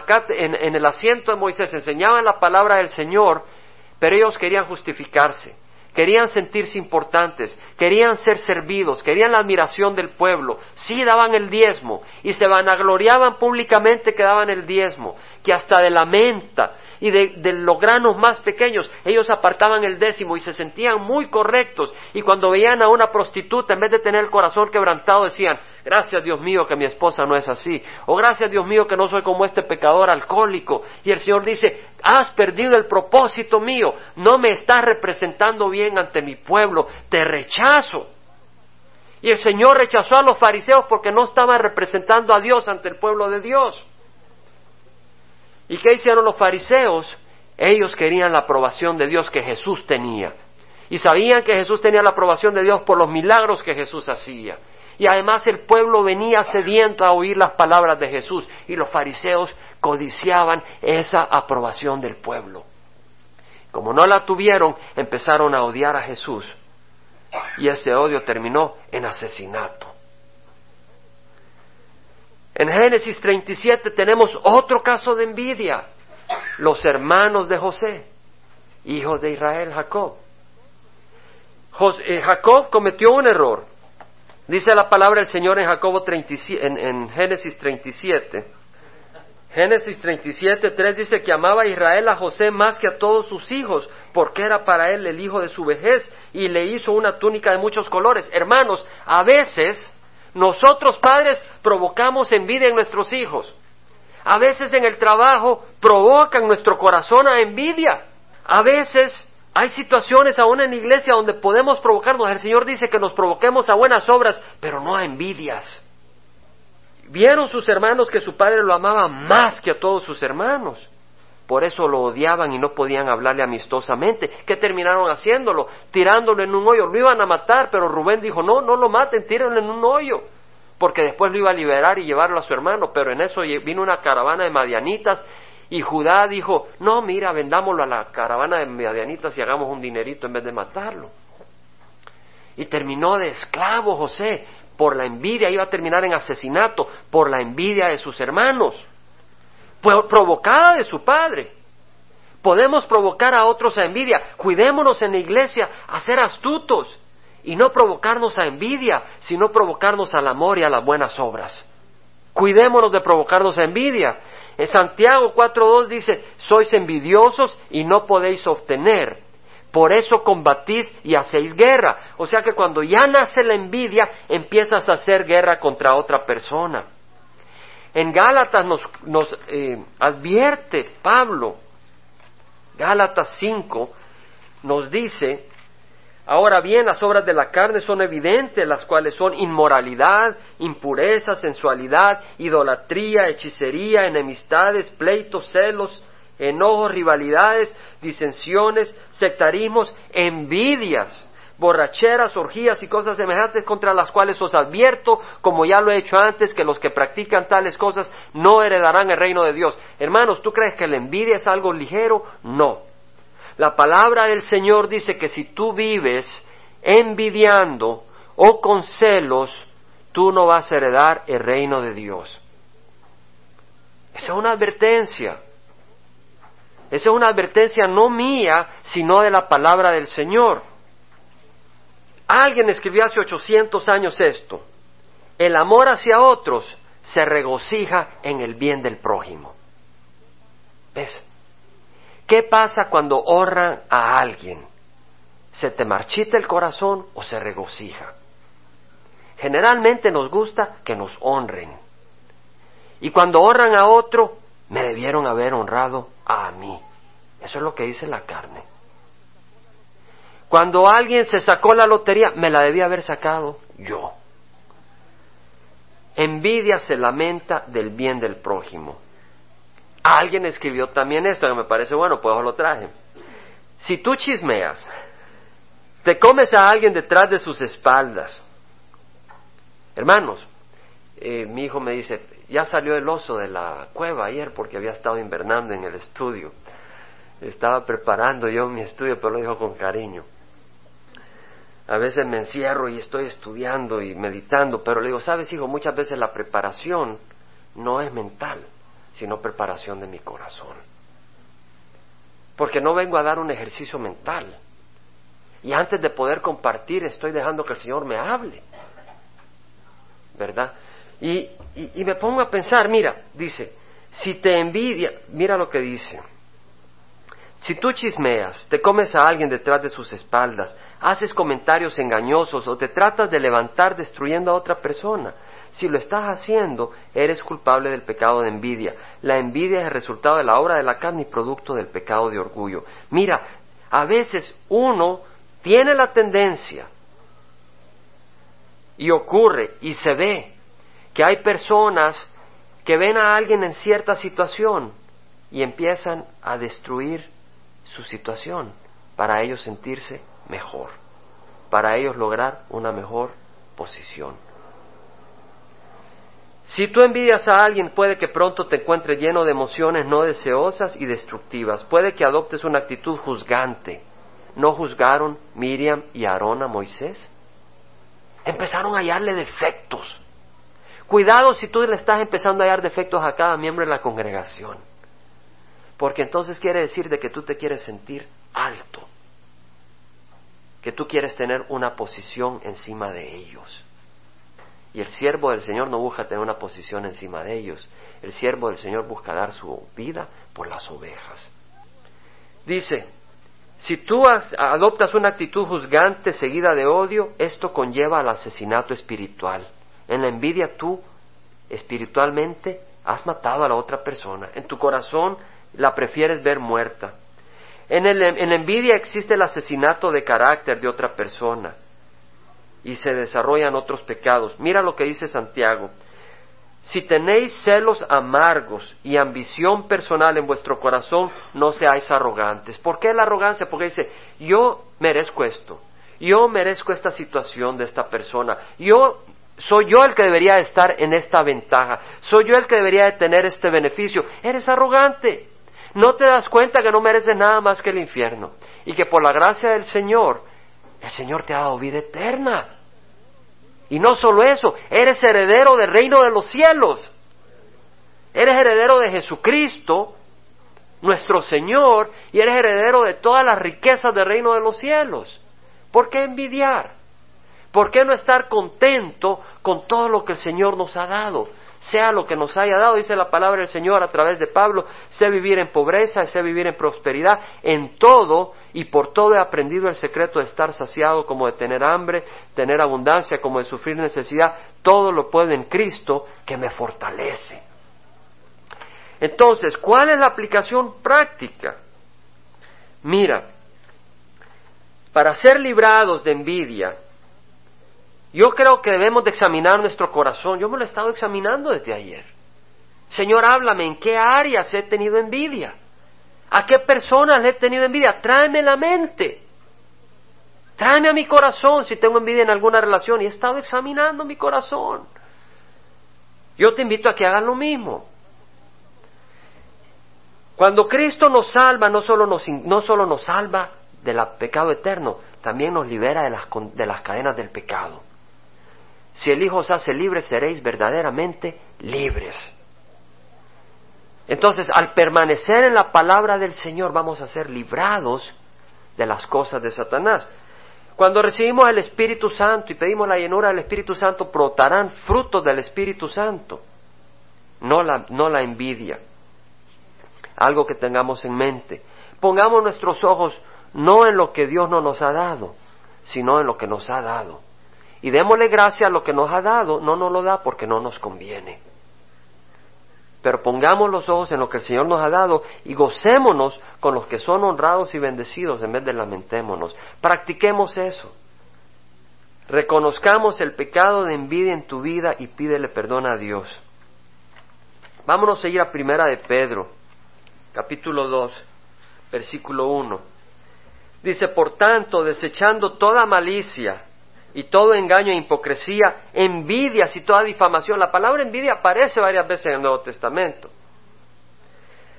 en el asiento de Moisés enseñaban la palabra del Señor, pero ellos querían justificarse querían sentirse importantes, querían ser servidos, querían la admiración del pueblo, sí daban el diezmo y se vanagloriaban públicamente que daban el diezmo, que hasta de la menta y de, los granos más pequeños, ellos apartaban el décimo y se sentían muy correctos. Y cuando veían a una prostituta, en vez de tener el corazón quebrantado, decían, gracias Dios mío que mi esposa no es así, o gracias Dios mío que no soy como este pecador alcohólico. Y el Señor dice, has perdido el propósito mío, no me estás representando bien ante mi pueblo, te rechazo. Y el Señor rechazó a los fariseos porque no estaban representando a Dios ante el pueblo de Dios. ¿Y qué hicieron los fariseos? Ellos querían la aprobación de Dios que Jesús tenía. Y sabían que Jesús tenía la aprobación de Dios por los milagros que Jesús hacía. Y además el pueblo venía sediento a oír las palabras de Jesús. Y los fariseos codiciaban esa aprobación del pueblo. Como no la tuvieron, empezaron a odiar a Jesús. Y ese odio terminó en asesinato. En Génesis 37 tenemos otro caso de envidia. Los hermanos de José, hijos de Israel, Jacob. Eh, Jacob cometió un error. Dice la palabra del Señor en, Jacobo en, en Génesis 37. Génesis 37, 3 dice que amaba a Israel a José más que a todos sus hijos, porque era para él el hijo de su vejez, y le hizo una túnica de muchos colores. Hermanos, a veces nosotros padres provocamos envidia en nuestros hijos. A veces en el trabajo provocan nuestro corazón a envidia. A veces hay situaciones aún en la iglesia donde podemos provocarnos. El Señor dice que nos provoquemos a buenas obras, pero no a envidias. Vieron sus hermanos que su padre lo amaba más que a todos sus hermanos. Por eso lo odiaban y no podían hablarle amistosamente. ¿Qué terminaron haciéndolo? Tirándolo en un hoyo. Lo iban a matar, pero Rubén dijo, no, no lo maten, tírenlo en un hoyo. Porque después lo iba a liberar y llevarlo a su hermano. Pero en eso vino una caravana de madianitas y Judá dijo, no, mira, vendámoslo a la caravana de madianitas y hagamos un dinerito en vez de matarlo. Y terminó de esclavo José por la envidia, iba a terminar en asesinato por la envidia de sus hermanos provocada de su padre. Podemos provocar a otros a envidia. Cuidémonos en la iglesia a ser astutos y no provocarnos a envidia, sino provocarnos al amor y a las buenas obras. Cuidémonos de provocarnos a envidia. En Santiago 4.2 dice, sois envidiosos y no podéis obtener. Por eso combatís y hacéis guerra. O sea que cuando ya nace la envidia, empiezas a hacer guerra contra otra persona. En Gálatas nos, eh, advierte Pablo, Gálatas 5, nos dice, ahora bien, las obras de la carne son evidentes, las cuales son inmoralidad, impureza, sensualidad, idolatría, hechicería, enemistades, pleitos, celos, enojos, rivalidades, disensiones, sectarismos, envidias borracheras, orgías y cosas semejantes contra las cuales os advierto, como ya lo he hecho antes, que los que practican tales cosas no heredarán el reino de Dios. Hermanos, ¿tú crees que la envidia es algo ligero? No. La palabra del Señor dice que si tú vives envidiando o con celos, tú no vas a heredar el reino de Dios. Esa es una advertencia. Esa es una advertencia no mía, sino de la palabra del Señor. Alguien escribió hace 800 años esto. El amor hacia otros se regocija en el bien del prójimo. ¿Ves? ¿Qué pasa cuando honran a alguien? ¿Se te marchita el corazón o se regocija? Generalmente nos gusta que nos honren. Y cuando honran a otro, me debieron haber honrado a mí. Eso es lo que dice la carne. Cuando alguien se sacó la lotería, me la debía haber sacado yo. Envidia se lamenta del bien del prójimo. Alguien escribió también esto que me parece bueno, pues lo traje. Si tú chismeas, te comes a alguien detrás de sus espaldas. Hermanos, eh, mi hijo me dice, ya salió el oso de la cueva ayer porque había estado invernando en el estudio. Estaba preparando yo mi estudio, pero lo dijo con cariño. A veces me encierro y estoy estudiando y meditando, pero le digo, sabes hijo, muchas veces la preparación no es mental, sino preparación de mi corazón. Porque no vengo a dar un ejercicio mental. Y antes de poder compartir estoy dejando que el Señor me hable. ¿Verdad? Y, y, me pongo a pensar, mira, dice, si te envidia, mira lo que dice. Si tú chismeas, te comes a alguien detrás de sus espaldas, haces comentarios engañosos o te tratas de levantar destruyendo a otra persona. Si lo estás haciendo, eres culpable del pecado de envidia. La envidia es el resultado de la obra de la carne y producto del pecado de orgullo. Mira, a veces uno tiene la tendencia Y ocurre y se ve que hay personas que ven a alguien en cierta situación y empiezan a destruir su situación para ellos sentirse mejor, para ellos lograr una mejor posición. Si tú envidias a alguien, puede que pronto te encuentres lleno de emociones no deseosas y destructivas. Puede que adoptes una actitud juzgante. ¿No juzgaron Miriam y Aarón a Moisés? Empezaron a hallarle defectos. Cuidado si tú le estás empezando a hallar defectos a cada miembro de la congregación. Porque entonces quiere decir de que tú te quieres sentir alto. Que tú quieres tener una posición encima de ellos. Y el siervo del Señor no busca tener una posición encima de ellos. El siervo del Señor busca dar su vida por las ovejas. Dice, si tú adoptas una actitud juzgante seguida de odio, esto conlleva al asesinato espiritual. En la envidia tú espiritualmente has matado a la otra persona. En tu corazón la prefieres ver muerta. En, la envidia existe el asesinato de carácter de otra persona y se desarrollan otros pecados. Mira lo que dice Santiago. Si tenéis celos amargos y ambición personal en vuestro corazón, no seáis arrogantes. ¿Por qué la arrogancia? Porque dice, yo merezco esto, yo merezco esta situación de esta persona, yo soy yo el que debería estar en esta ventaja, soy yo el que debería de tener este beneficio. Eres arrogante. No te das cuenta que no mereces nada más que el infierno y que por la gracia del Señor, el Señor te ha dado vida eterna. Y no solo eso, eres heredero del reino de los cielos. Eres heredero de Jesucristo, nuestro Señor, y eres heredero de todas las riquezas del reino de los cielos. ¿Por qué envidiar? ¿Por qué no estar contento con todo lo que el Señor nos ha dado? Sea lo que nos haya dado, dice la palabra del Señor a través de Pablo, sé vivir en pobreza, sé vivir en prosperidad, en todo y por todo he aprendido el secreto de estar saciado como de tener hambre, tener abundancia como de sufrir necesidad, todo lo puedo en Cristo que me fortalece. Entonces, ¿cuál es la aplicación práctica? Mira, para ser librados de envidia, yo creo que debemos de examinar nuestro corazón. Yo me lo he estado examinando desde ayer. Señor, háblame, ¿en qué áreas he tenido envidia? ¿A qué personas le he tenido envidia? Tráeme la mente. Tráeme a mi corazón si tengo envidia en alguna relación. Y he estado examinando mi corazón. Yo te invito a que hagas lo mismo. Cuando Cristo nos salva, no solo nos, no solo nos salva del pecado eterno, también nos libera de las, de las cadenas del pecado. Si el Hijo os hace libres, seréis verdaderamente libres. Entonces, al permanecer en la palabra del Señor, vamos a ser librados de las cosas de Satanás. Cuando recibimos el Espíritu Santo y pedimos la llenura del Espíritu Santo, brotarán frutos del Espíritu Santo, no la, no la envidia. Algo que tengamos en mente. Pongamos nuestros ojos no en lo que Dios no nos ha dado, sino en lo que nos ha dado. Y démosle gracia a lo que nos ha dado, no nos lo da porque no nos conviene. Pero pongamos los ojos en lo que el Señor nos ha dado y gocémonos con los que son honrados y bendecidos en vez de lamentémonos. Practiquemos eso. Reconozcamos el pecado de envidia en tu vida y pídele perdón a Dios. Vámonos a ir a Primera de Pedro, capítulo 2, versículo 1. Dice, por tanto, desechando toda malicia, y todo engaño e hipocresía, envidias y toda difamación. La palabra envidia aparece varias veces en el Nuevo Testamento.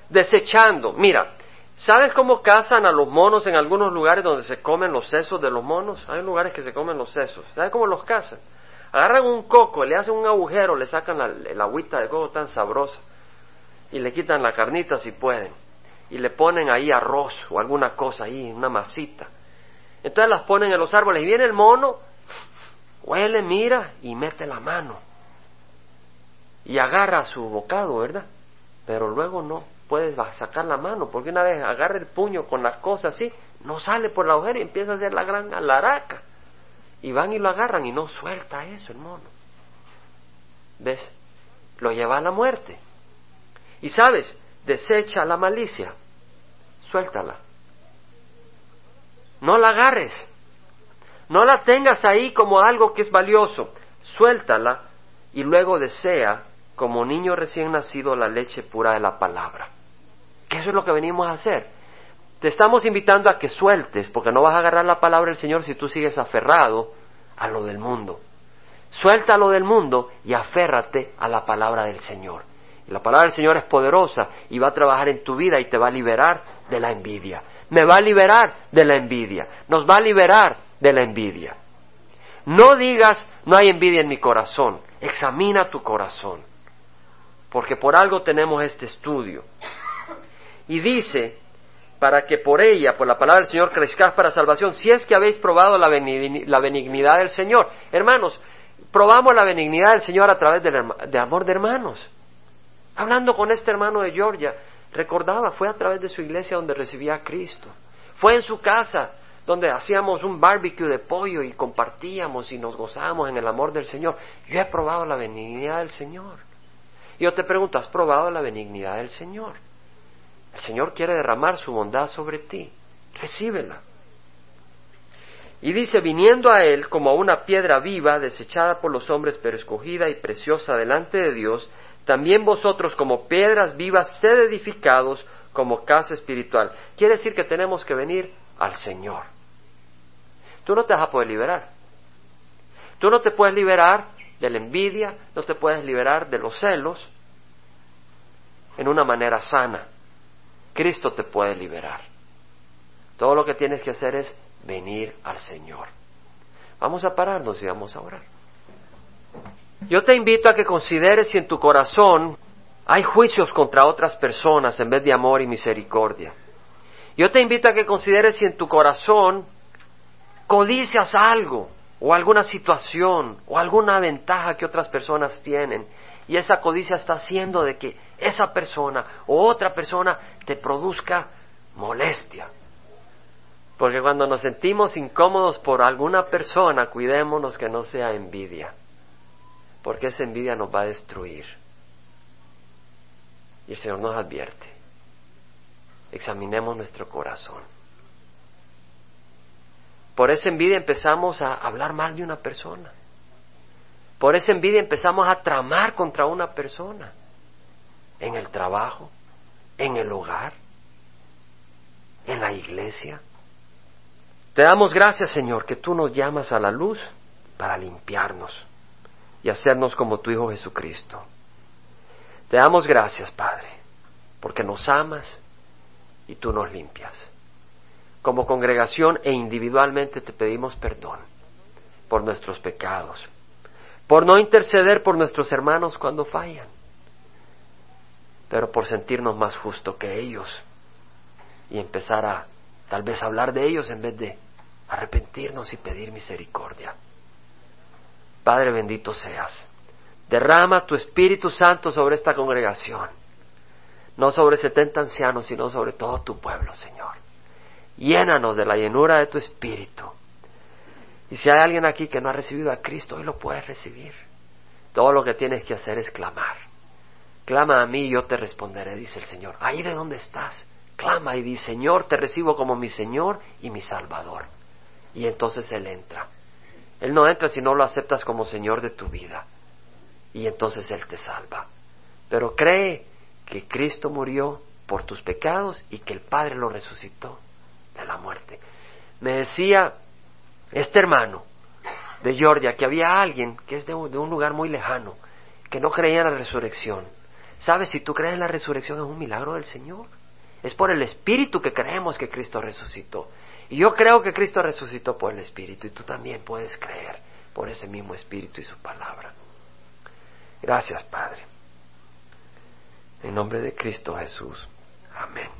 Desechando, mira, ¿sabes cómo cazan a los monos en algunos lugares donde se comen los sesos de los monos? Hay lugares que se comen los sesos. ¿Sabes cómo los cazan? Agarran un coco, le hacen un agujero, le sacan la, agüita de coco tan sabrosa y le quitan la carnita si pueden y le ponen ahí arroz o alguna cosa ahí, una masita. Entonces las ponen en los árboles y viene el mono huele, mira y mete la mano. Y agarra su bocado, ¿verdad? Pero luego no puedes sacar la mano, porque una vez agarra el puño con las cosas así, no sale por la agujero y empieza a hacer la gran alaraca. Y van y lo agarran y no suelta eso el mono. ¿Ves? Lo lleva a la muerte. Y sabes, desecha la malicia, suéltala. No la agarres. No la tengas ahí como algo que es valioso. suéltala y luego desea, como niño recién nacido, la leche pura de la palabra. Que eso es lo que venimos a hacer. Te estamos invitando a que sueltes, porque no vas a agarrar la palabra del Señor si tú sigues aferrado a lo del mundo. Suelta lo del mundo y aférrate a la palabra del Señor. La palabra del Señor es poderosa y va a trabajar en tu vida y te va a liberar de la envidia. Me va a liberar de la envidia. Nos va a liberar de la envidia. No digas, no hay envidia en mi corazón. Examina tu corazón. Porque por algo tenemos este estudio. Y dice, para que por ella, por la palabra del Señor, crezcáis para salvación, si es que habéis probado la benignidad del Señor. Hermanos, probamos la benignidad del Señor a través del, amor de hermanos. Hablando con este hermano de Georgia, recordaba, fue a través de su iglesia donde recibía a Cristo. Fue en su casa donde hacíamos un barbecue de pollo y compartíamos y nos gozábamos en el amor del Señor. Yo he probado la benignidad del Señor. Yo te pregunto, ¿has probado la benignidad del Señor? El Señor quiere derramar su bondad sobre ti. Recíbela. Y dice, viniendo a él como a una piedra viva, desechada por los hombres, pero escogida y preciosa delante de Dios, también vosotros como piedras vivas, sed edificados como casa espiritual. Quiere decir que tenemos que venir al Señor. Tú no te vas a poder liberar. Tú no te puedes liberar de la envidia, no te puedes liberar de los celos en una manera sana. Cristo te puede liberar. Todo lo que tienes que hacer es venir al Señor. Vamos a pararnos y vamos a orar. Yo te invito a que consideres si en tu corazón hay juicios contra otras personas en vez de amor y misericordia. Yo te invito a que consideres si en tu corazón codicias algo o alguna situación o alguna ventaja que otras personas tienen y esa codicia está haciendo de que esa persona o otra persona te produzca molestia. Porque cuando nos sentimos incómodos por alguna persona, cuidémonos que no sea envidia, porque esa envidia nos va a destruir. Y el Señor nos advierte, examinemos nuestro corazón. Por esa envidia empezamos a hablar mal de una persona. Por esa envidia empezamos a tramar contra una persona. En el trabajo, en el hogar, en la iglesia. Te damos gracias, Señor, que tú nos llamas a la luz para limpiarnos y hacernos como tu Hijo Jesucristo. Te damos gracias, Padre, porque nos amas y tú nos limpias. Como congregación e individualmente te pedimos perdón por nuestros pecados, por no interceder por nuestros hermanos cuando fallan, pero por sentirnos más justos que ellos y empezar a tal vez hablar de ellos en vez de arrepentirnos y pedir misericordia. Padre bendito seas, derrama tu Espíritu Santo sobre esta congregación, no sobre setenta ancianos, sino sobre todo tu pueblo, Señor. Llénanos de la llenura de tu Espíritu. Y si hay alguien aquí que no ha recibido a Cristo, hoy lo puedes recibir. Todo lo que tienes que hacer es clamar. Clama a mí y yo te responderé, dice el Señor. Ahí de donde estás, clama y di, Señor, te recibo como mi Señor y mi Salvador y entonces Él entra. Él no entra si no lo aceptas como Señor de tu vida y entonces Él te salva. Pero cree que Cristo murió por tus pecados y que el Padre lo resucitó de la muerte. Me decía este hermano de Georgia que había alguien que es de un, de un lugar muy lejano que no creía en la resurrección. ¿Sabes? Si tú crees en la resurrección es un milagro del Señor. Es por el Espíritu que creemos que Cristo resucitó. Y yo creo que Cristo resucitó por el Espíritu y tú también puedes creer por ese mismo Espíritu y su palabra. Gracias, Padre. En nombre de Cristo Jesús. Amén.